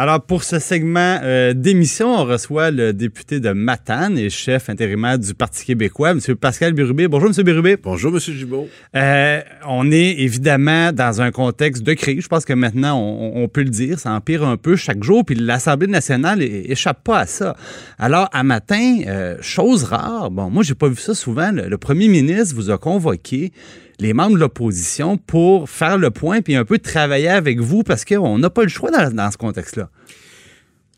Alors, pour ce segment euh, d'émission, on reçoit le député de Matane et chef intérimaire du Parti québécois, M. Pascal Birubé. Bonjour, M. Birubé. Bonjour, M. Gibault. Euh, on est évidemment dans un contexte de crise. Je pense que maintenant, on, peut le dire, ça empire un peu chaque jour, puis l'Assemblée nationale échappe pas à ça. Alors, à matin, euh, chose rare, bon, moi, j'ai pas vu ça souvent, le premier ministre vous a convoqué les membres de l'opposition pour faire le point puis un peu travailler avec vous parce qu'on n'a pas le choix dans, ce contexte-là.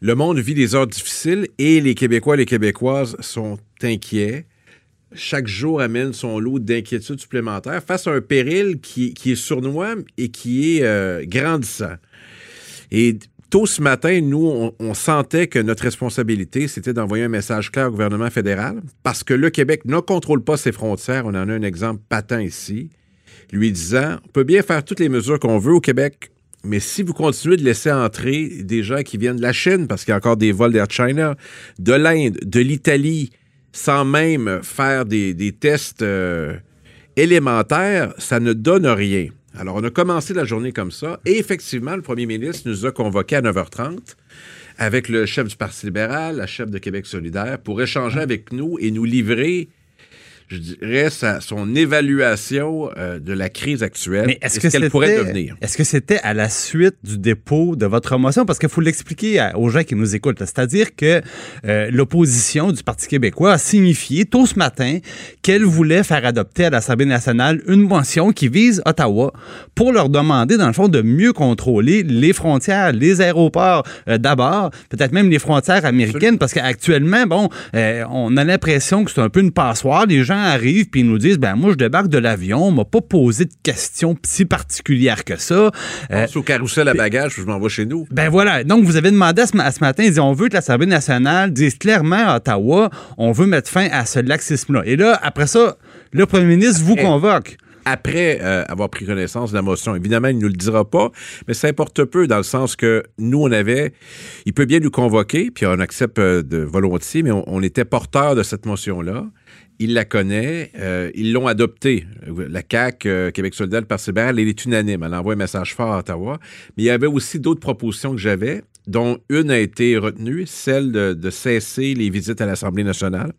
Le monde vit des heures difficiles et les Québécois et les Québécoises sont inquiets. Chaque jour amène son lot d'inquiétudes supplémentaires face à un péril qui, est sournois et qui est euh, grandissant. Et tôt ce matin, nous, on, sentait que notre responsabilité, c'était d'envoyer un message clair au gouvernement fédéral, parce que le Québec ne contrôle pas ses frontières. On en a un exemple patent ici, lui disant, on peut bien faire toutes les mesures qu'on veut au Québec, mais si vous continuez de laisser entrer des gens qui viennent de la Chine, parce qu'il y a encore des vols d'Air China, de l'Inde, de l'Italie, sans même faire des, tests euh, élémentaires, ça ne donne rien. Alors, on a commencé la journée comme ça. Et effectivement, le premier ministre nous a convoqués à 9h30 avec le chef du Parti libéral, la chef de Québec solidaire, pour échanger avec nous et nous livrer je dirais, sa, son évaluation euh, de la crise actuelle Mais est-ce que qu'elle pourrait devenir. Est-ce que c'était à la suite du dépôt de votre motion? Parce qu'il faut l'expliquer aux gens qui nous écoutent. C'est-à-dire que euh, l'opposition du Parti québécois a signifié tôt ce matin qu'elle voulait faire adopter à l'Assemblée nationale une motion qui vise Ottawa pour leur demander, dans le fond, de mieux contrôler les frontières, les aéroports euh, d'abord, peut-être même les frontières américaines, parce qu'actuellement, bon, on a l'impression que c'est un peu une passoire. Les gens arrivent puis ils nous disent ben moi je débarque de l'avion, on m'a pas posé de questions si particulières que ça. Euh, au carrousel à bagages, je m'en vais chez nous. Ben voilà. Donc vous avez demandé à ce, matin, ils disent on veut que l'Assemblée nationale dise clairement à Ottawa, on veut mettre fin à ce laxisme-là. Et là, après ça, le premier ministre vous convoque après euh, avoir pris connaissance de la motion. Évidemment, il ne nous le dira pas, mais ça importe peu dans le sens que nous, on avait, il peut bien nous convoquer, puis on accepte euh, de volontiers, mais on, était porteur de cette motion-là il la connaît, euh, ils l'ont adoptée. La CAQ, euh, Québec solidaire, le Parti elle est unanime. Elle envoie un message fort à Ottawa. Mais il y avait aussi d'autres propositions que j'avais, dont une a été retenue, celle de cesser les visites à l'Assemblée nationale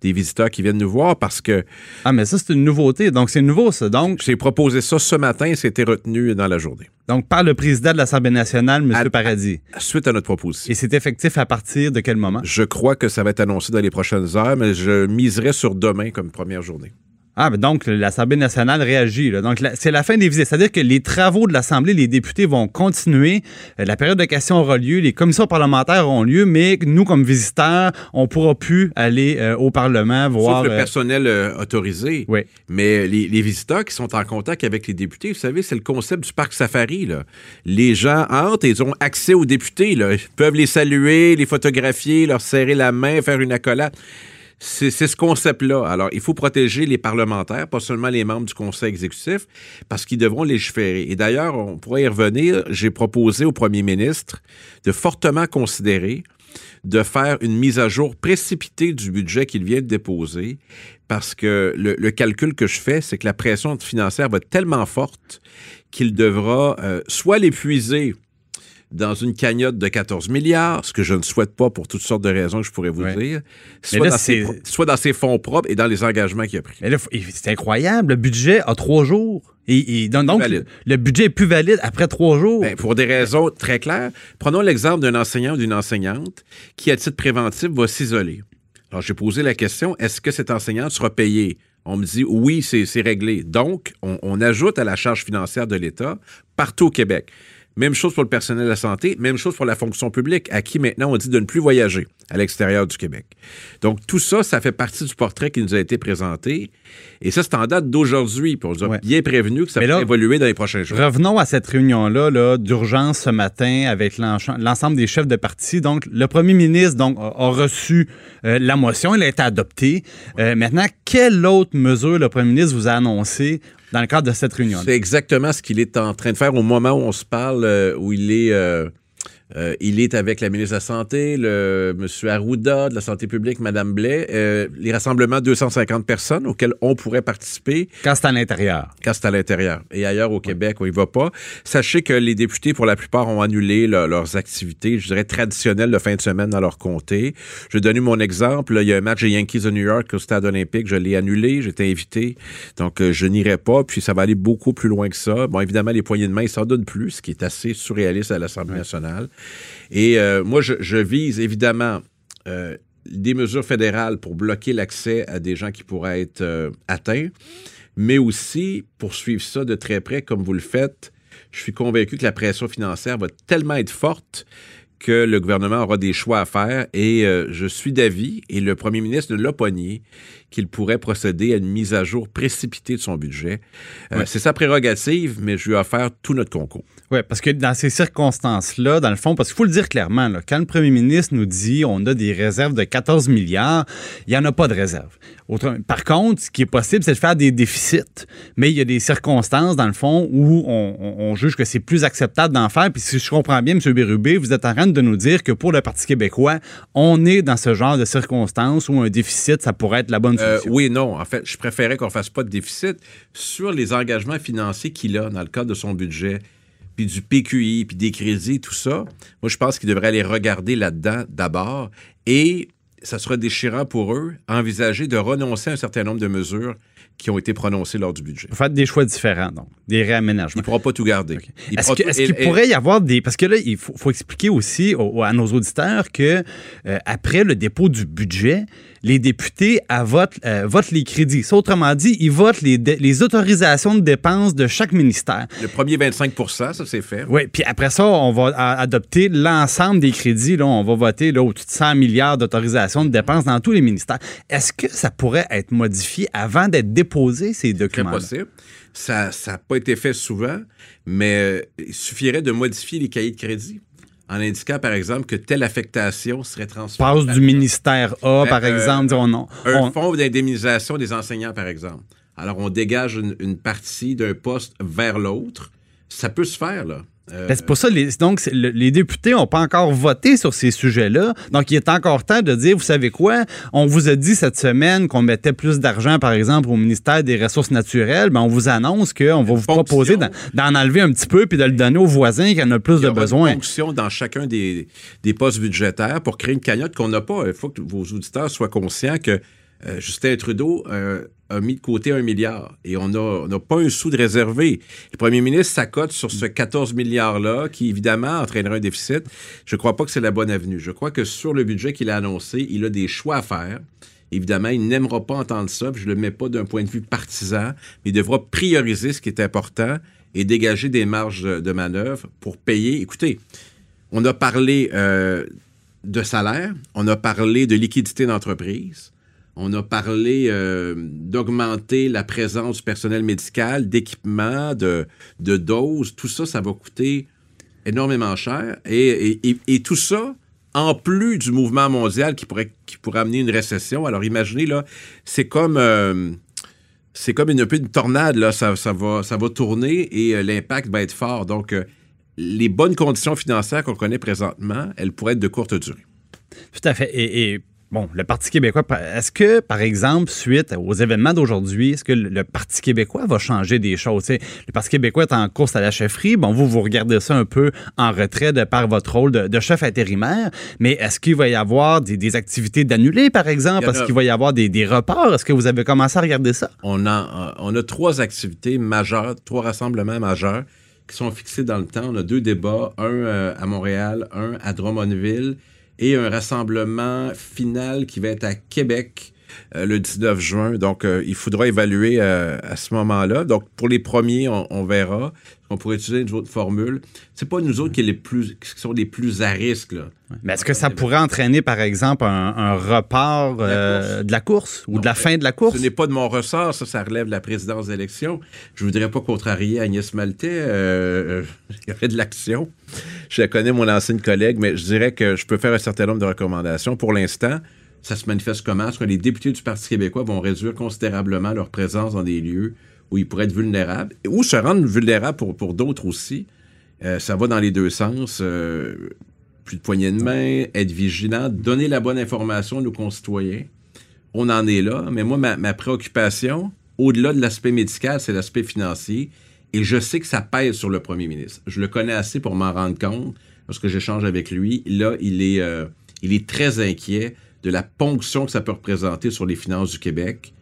des visiteurs qui viennent nous voir parce que. Ah, mais ça, c'est une nouveauté. Donc, c'est nouveau, ça. Donc. J'ai proposé ça ce matin et c'était retenu dans la journée. Donc, par le président de l'Assemblée nationale, M. Paradis. suite à notre proposition. Et c'est effectif à partir de quel moment? Je crois que ça va être annoncé dans les prochaines heures, mais je miserai sur demain comme première journée. Ah, ben donc l'Assemblée nationale réagit. Donc c'est la fin des visites. C'est-à-dire que les travaux de l'Assemblée, les députés vont continuer. Euh, la période de questions aura lieu, les commissions parlementaires auront lieu, mais nous, comme visiteurs, on ne pourra plus aller euh, au Parlement voir. Sauf le euh, personnel autorisé. Oui. Mais les, visiteurs qui sont en contact avec les députés, vous savez, c'est le concept du parc safari. Là. Les gens entrent et ils ont accès aux députés. Là. Ils peuvent les saluer, les photographier, leur serrer la main, faire une accolade. C'est ce concept-là. Alors, il faut protéger les parlementaires, pas seulement les membres du conseil exécutif, parce qu'ils devront légiférer. Et d'ailleurs, on pourrait y revenir. J'ai proposé au premier ministre de fortement considérer de faire une mise à jour précipitée du budget qu'il vient de déposer, parce que le, calcul que je fais, c'est que la pression financière va être tellement forte qu'il devra euh, soit l'épuiser dans une cagnotte de 14 milliards, ce que je ne souhaite pas pour toutes sortes de raisons que je pourrais vous dire, soit, dans ses, fonds propres et dans les engagements qu'il a pris. Mais là, c'est incroyable. Le budget a trois jours. Et, donc, le, budget est plus valide après trois jours. Ben, pour des raisons très claires. Prenons l'exemple d'un enseignant ou d'une enseignante qui, à titre préventif, va s'isoler. Alors, j'ai posé la question, est-ce que cet enseignant sera payé? On me dit oui, c'est réglé. Donc, on, ajoute à la charge financière de l'État partout au Québec. Même chose pour le personnel de la santé, même chose pour la fonction publique, à qui maintenant on dit de ne plus voyager à l'extérieur du Québec. Donc tout ça, ça fait partie du portrait qui nous a été présenté. Et ça, c'est en date d'aujourd'hui. Puis on nous a bien prévenu que ça va évoluer dans les prochains jours. Revenons à cette réunion-là -là, d'urgence ce matin avec l'ensemble des chefs de parti. Donc, le premier ministre donc, a, reçu euh, la motion, elle a été adoptée. Euh, maintenant, quelle autre mesure le premier ministre vous a annoncé dans le cadre de cette réunion. C'est exactement ce qu'il est en train de faire au moment où on se parle, euh, où il est euh, il est avec la ministre de la Santé, le M. Arruda de la Santé publique, Mme Blais. Euh, les rassemblements 250 personnes auxquels on pourrait participer. Quand c'est à l'intérieur. Quand c'est à l'intérieur. Et ailleurs au Québec, on y va pas. Sachez que les députés, pour la plupart, ont annulé leurs activités, je dirais, traditionnelles de fin de semaine dans leur comté. Je vais donner mon exemple. il y a un match des Yankees de New York au stade olympique. Je l'ai annulé. J'étais invité. Donc, euh, je n'irai pas. Puis, ça va aller beaucoup plus loin que ça. Bon, évidemment, les poignées de main, ils s'en donnent plus, ce qui est assez surréaliste à l'Assemblée nationale. Et euh, moi, je, vise évidemment euh, des mesures fédérales pour bloquer l'accès à des gens qui pourraient être euh, atteints, mais aussi pour suivre ça de très près comme vous le faites. Je suis convaincu que la pression financière va tellement être forte que le gouvernement aura des choix à faire et je suis d'avis, et le premier ministre ne l'a pas nié, qu'il pourrait procéder à une mise à jour précipitée de son budget. C'est sa prérogative, mais je lui ai offert tout notre concours. Oui, parce que dans ces circonstances-là, dans le fond, parce qu'il faut le dire clairement, quand le premier ministre nous dit on a des réserves de 14 milliards, il n'y en a pas de réserve. Par contre, ce qui est possible, c'est de faire des déficits. Mais il y a des circonstances, dans le fond, où on, juge que c'est plus acceptable d'en faire. Puis si je comprends bien, M. Bérubé, vous êtes en train de nous dire que pour le Parti québécois, on est dans ce genre de circonstances où un déficit, ça pourrait être la bonne euh, solution. oui, non. En fait, je préférais qu'on ne fasse pas de déficit sur les engagements financiers qu'il a dans le cadre de son budget puis du PQI, puis des crédits, tout ça, moi, je pense qu'ils devraient aller regarder là-dedans d'abord. Et ça sera déchirant pour eux envisager de renoncer à un certain nombre de mesures qui ont été prononcées lors du budget. Vous faites des choix différents, donc, des réaménagements. Il ne pourra pas tout garder. Est-ce qu'il pourrait y avoir des... Parce que là, il faut, expliquer aussi à nos auditeurs que euh, après le dépôt du budget, les députés votent, euh, votent les crédits. autrement dit, ils votent les, les, autorisations de dépenses de chaque ministère. Le premier 25% ça, c'est fait. Oui, puis après ça, on va adopter l'ensemble des crédits. Là, on va voter là, au-dessus de 100 milliards d'autorisations de dépenses dans tous les ministères. Est-ce que ça pourrait être modifié avant d'être déposé, ces documents? C'est possible. Ça n'a pas été fait souvent, mais euh, il suffirait de modifier les cahiers de crédit en indiquant, par exemple, que telle affectation serait transférée. Passe du ministère A, par euh, exemple. non. Un fonds d'indemnisation des enseignants, par exemple. Alors, on dégage une partie d'un poste vers l'autre. Ça peut se faire, là. Ben, c'est pour ça, les, donc, les députés n'ont pas encore voté sur ces sujets-là. Donc, il est encore temps de dire, vous savez quoi, on vous a dit cette semaine qu'on mettait plus d'argent, par exemple, au ministère des Ressources naturelles. Ben, on vous annonce qu'on va vous proposer d'en enlever un petit peu puis de le donner aux voisins qui en ont plus de besoin. une fonction dans chacun des, des postes budgétaires pour créer une cagnotte qu'on n'a pas. Il faut que vos auditeurs soient conscients que euh, Justin Trudeau euh, a mis de côté un milliard et on n'a pas un sou de réservé. Le premier ministre s'accote sur ce 14 milliards-là qui, évidemment, entraînera un déficit. Je ne crois pas que c'est la bonne avenue. Je crois que sur le budget qu'il a annoncé, il a des choix à faire. Évidemment, il n'aimera pas entendre ça, je ne le mets pas d'un point de vue partisan, mais il devra prioriser ce qui est important et dégager des marges de manœuvre pour payer. Écoutez, on a parlé euh, de salaire, on a parlé de liquidité d'entreprise, on a parlé euh, d'augmenter la présence du personnel médical, d'équipement, de, doses. Tout ça, ça va coûter énormément cher. Et, tout ça, en plus du mouvement mondial qui pourrait, amener une récession. Alors imaginez, là, c'est comme... Euh, une, tornade, là, ça, va, ça va tourner et euh, l'impact va être fort. Donc, les bonnes conditions financières qu'on connaît présentement, elles pourraient être de courte durée. Tout à fait. et Bon, le Parti québécois, est-ce que, par exemple, suite aux événements d'aujourd'hui, est-ce que le Parti québécois va changer des choses? le Parti québécois est en course à la chefferie. Bon, vous, vous regardez ça un peu en retrait de par votre rôle de, chef intérimaire, mais est-ce qu'il va y avoir des, activités d'annulées, par exemple? Est-ce qu'il va y avoir des, reports? Est-ce que vous avez commencé à regarder ça? On a, on a trois activités majeures, trois rassemblements majeurs qui sont fixés dans le temps. On a deux débats, un euh, à Montréal, un à Drummondville et un rassemblement final qui va être à Québec euh, le 19 juin. Donc, euh, il faudra évaluer euh, à ce moment-là. Donc, pour les premiers, on, verra. On pourrait utiliser une autre formule. C'est pas nous autres qui, les plus, qui sont les plus à risque. Là. Mais est-ce que ça pourrait entraîner, par exemple, un, report de la course, ou de la fin de la course? Ce n'est pas de mon ressort, ça, ça relève de la présidence d'élection. Je voudrais pas contrarier Agnès Maltais. il y aurait de l'action. Je connais, mon ancienne collègue, mais je dirais que je peux faire un certain nombre de recommandations. Pour l'instant, ça se manifeste comment? Est-ce que les députés du Parti québécois vont réduire considérablement leur présence dans des lieux où ils pourraient être vulnérables, ou se rendre vulnérables pour, pour d'autres aussi? Euh, ça va dans les deux sens. Euh, plus de poignées de main, être vigilant, donner la bonne information à nos concitoyens. On en est là, mais moi, ma, préoccupation, au-delà de l'aspect médical, c'est l'aspect financier. Et je sais que ça pèse sur le premier ministre. Je le connais assez pour m'en rendre compte, parce que j'échange avec lui. Là, il est, euh, il est très inquiet de la ponction que ça peut représenter sur les finances du Québec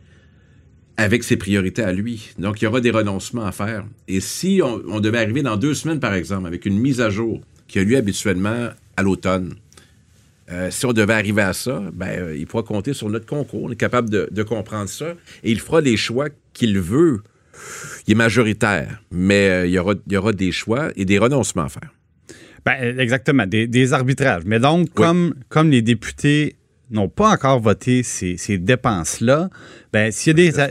avec ses priorités à lui. Donc, il y aura des renoncements à faire. Et si on, devait arriver dans deux semaines, par exemple, avec une mise à jour qui a lieu habituellement à l'automne, euh, si on devait arriver à ça, ben, euh, il pourra compter sur notre concours. On est capable de, comprendre ça. Et il fera les choix qu'il veut. Il est majoritaire, mais euh, il, y aura, il y aura des choix et des renoncements à faire. Ben, exactement, des, arbitrages. Mais donc, comme, comme les députés n'ont pas encore voté ces, ces dépenses-là, ben, s'il y, a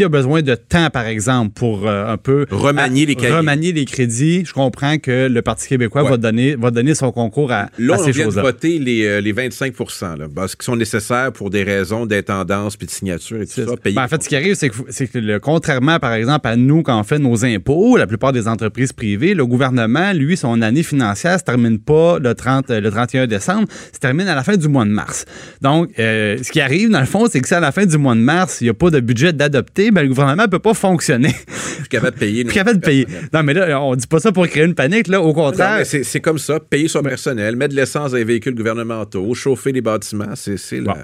y a besoin de temps, par exemple, pour euh, un peu remanier les, remanier les crédits, je comprends que le Parti québécois va, donner, va donner son concours à, là, ces choses-là. on vient de voter les, euh, les 25 là, parce qui sont nécessaires pour des raisons d'intendance puis de signature et tout ça. Ben, en fait, ce qui arrive, c'est que, que le, contrairement, par exemple, à nous, quand on fait nos impôts, la plupart des entreprises privées, le gouvernement, lui, son année financière se termine pas le, 30, le 31 décembre, se termine à la fin du mois de mars. Donc, euh, ce qui arrive, dans le fond, c'est que c'est à la fin du mois de mars, s'il n'y a pas de budget d'adopter, ben, le gouvernement ne peut pas fonctionner. Je suis capable de payer. capable de payer. Non, mais là, on dit pas ça pour créer une panique, là. Au contraire. C'est comme ça. Payer son personnel, mettre de l'essence dans les véhicules gouvernementaux, chauffer les bâtiments, c'est bon.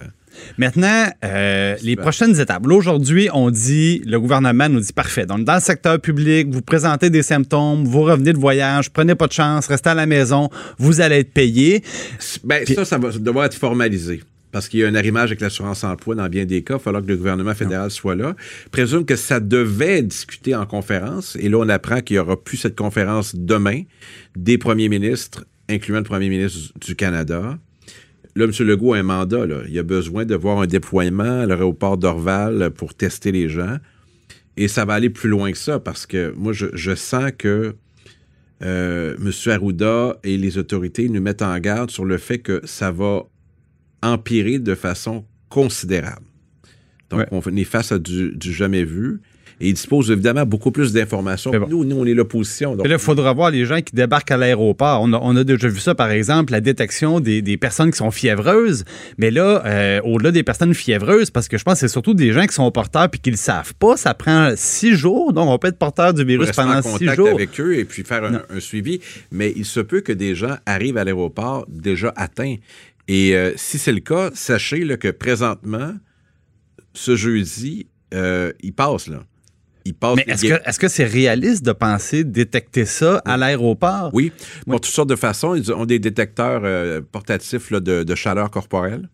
Maintenant, euh, les prochaines étapes. aujourd'hui, on dit, le gouvernement nous dit parfait. Donc, dans le secteur public, vous présentez des symptômes, vous revenez de voyage, prenez pas de chance, restez à la maison, vous allez être payé. Ben, ça, ça va devoir être formalisé parce qu'il y a un arrimage avec l'assurance emploi dans bien des cas, il va falloir que le gouvernement fédéral soit là. Présume que ça devait discuter en conférence, et là, on apprend qu'il n'y aura plus cette conférence demain des premiers ministres, incluant le premier ministre du Canada. Là, M. Legault a un mandat. Là. Il a besoin de voir un déploiement à l'aéroport d'Orval pour tester les gens. Et ça va aller plus loin que ça, parce que moi, je, sens que euh, M. Arruda et les autorités nous mettent en garde sur le fait que ça va empirer de façon considérable. Donc, on est face à du, jamais vu. Et il dispose évidemment beaucoup plus d'informations. Nous, nous, on est l'opposition. Là, il faudra voir les gens qui débarquent à l'aéroport. On a, déjà vu ça, par exemple, la détection des, personnes qui sont fiévreuses. Mais là, euh, au-delà des personnes fiévreuses, parce que je pense que c'est surtout des gens qui sont porteurs puis qui ne le savent pas, ça prend six jours. Donc, on peut être porteur du virus pendant six jours. avec eux et puis faire un, un, suivi. Mais il se peut que des gens arrivent à l'aéroport déjà atteints. Et euh, si c'est le cas, sachez que présentement, ce jeudi, euh, il passe là. Il passe, Mais est-ce que c'est réaliste de penser détecter ça à l'aéroport? Oui, pour toutes sortes de façons. Ils ont des détecteurs euh, portatifs de, chaleur corporelle.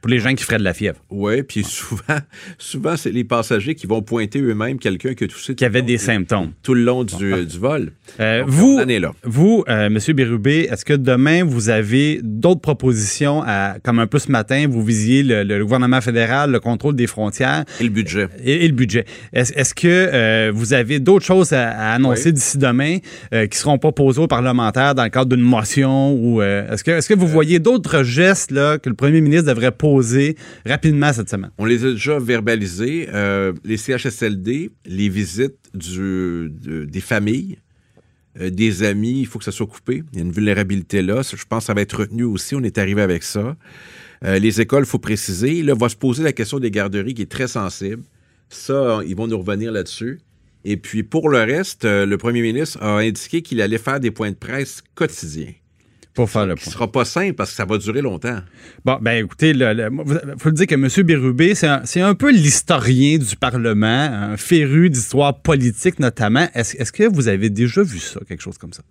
Pour les gens qui feraient de la fièvre. Oui, puis souvent, souvent c'est les passagers qui vont pointer eux-mêmes quelqu'un qui a toussé. Qui avait des symptômes. Tout le long du, vol. Euh, vous, vous euh, M. Bérubé, est-ce que demain, vous avez d'autres propositions, à, comme un peu ce matin, vous visiez le, gouvernement fédéral, le contrôle des frontières? Et le budget. Et, le budget. Est-ce que euh, vous avez d'autres choses à, annoncer d'ici demain qui seront pas posées aux parlementaires dans le cadre d'une motion? ou Est-ce que, est -ce que vous voyez d'autres gestes là, que le premier ministre devrait poser rapidement cette semaine? On les a déjà verbalisés. Euh, les CHSLD, les visites des familles, euh, des amis, il faut que ça soit coupé. Il y a une vulnérabilité là. Je pense que ça va être retenu aussi. On est arrivé avec ça. Euh, les écoles, il faut préciser. Là, va se poser la question des garderies qui est très sensible. Ça, ils vont nous revenir là-dessus. Et puis, pour le reste, le premier ministre a indiqué qu'il allait faire des points de presse quotidiens pour faire le point. Ce sera pas simple parce que ça va durer longtemps. Bon, ben écoutez, il faut le dire que M. Bérubé, c'est un, peu l'historien du Parlement, un féru d'histoire politique notamment. Est-ce que vous avez déjà vu ça, quelque chose comme ça?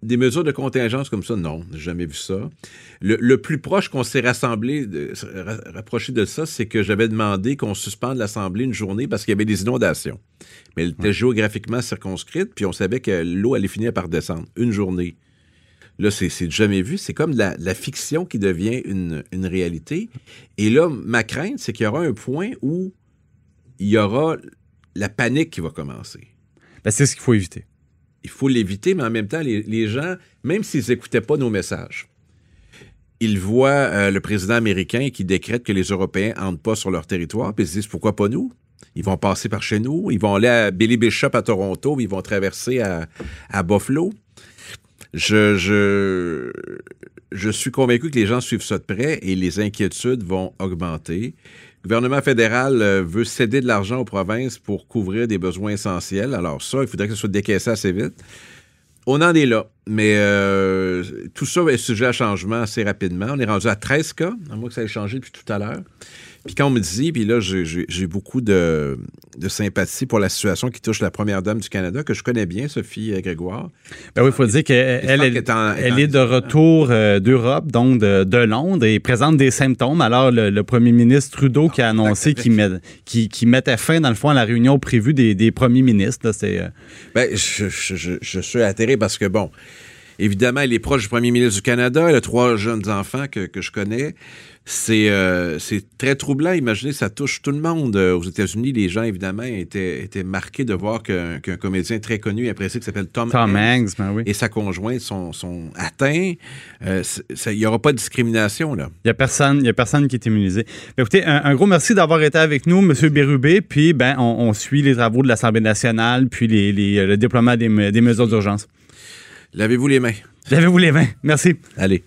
Des mesures de contingence comme ça, non, j'ai jamais vu ça. Le, plus proche qu'on s'est rassemblé, rapproché de ça, c'est que j'avais demandé qu'on suspende l'Assemblée une journée parce qu'il y avait des inondations. Mais elle était géographiquement circonscrite, puis on savait que l'eau allait finir par descendre. Une journée. Là, c'est jamais vu. C'est comme la, la, fiction qui devient une, une, réalité. Et là, ma crainte, c'est qu'il y aura un point où il y aura la panique qui va commencer. Ben, c'est ce qu'il faut éviter. Il faut l'éviter, mais en même temps, les, les gens, même s'ils n'écoutaient pas nos messages, ils voient euh, le président américain qui décrète que les Européens n'entrent pas sur leur territoire, puis ils se disent pourquoi pas nous? Ils vont passer par chez nous, ils vont aller à Billy Bishop à Toronto, ils vont traverser à, à Buffalo je, suis convaincu que les gens suivent ça de près et les inquiétudes vont augmenter. Le gouvernement fédéral euh, veut céder de l'argent aux provinces pour couvrir des besoins essentiels. Alors ça, il faudrait que ce soit décaissé assez vite. On en est là, mais euh, tout ça est sujet à changement assez rapidement. On est rendu à 13 cas, à moins que ça ait changé depuis tout à l'heure. Puis quand on me dit, puis là, j'ai beaucoup de, sympathie pour la situation qui touche la première dame du Canada, que je connais bien, Sophie euh, Grégoire. Ben oui, il faut dire qu'elle elle, est, de retour euh, d'Europe, donc de, Londres, et présente des symptômes. Alors, le, premier ministre Trudeau qui a annoncé qu'il met, qui, mettait fin, dans le fond, à la réunion prévue des, premiers ministres. c'est, euh, ben, je, suis atterré parce que, bon, Évidemment, elle est proche du premier ministre du Canada. Elle a trois jeunes enfants que, que je connais. Euh, c'est très troublant. Imaginez, ça touche tout le monde. Euh, aux États-Unis, les gens, évidemment, étaient, étaient marqués de voir qu'un comédien très connu et apprécié qui s'appelle Tom, Tom Hanks, ben oui. et sa conjointe sont, sont atteints. Euh, il n'y aura pas de discrimination, là. Il n'y a, personne, a personne qui est immunisé. Ben, écoutez, un, gros merci d'avoir été avec nous, M. Bérubé. Puis, ben, on, suit les travaux de l'Assemblée nationale, puis les, le déploiement des, des mesures d'urgence. Lavez-vous les mains. Lavez-vous les mains. Merci. Allez.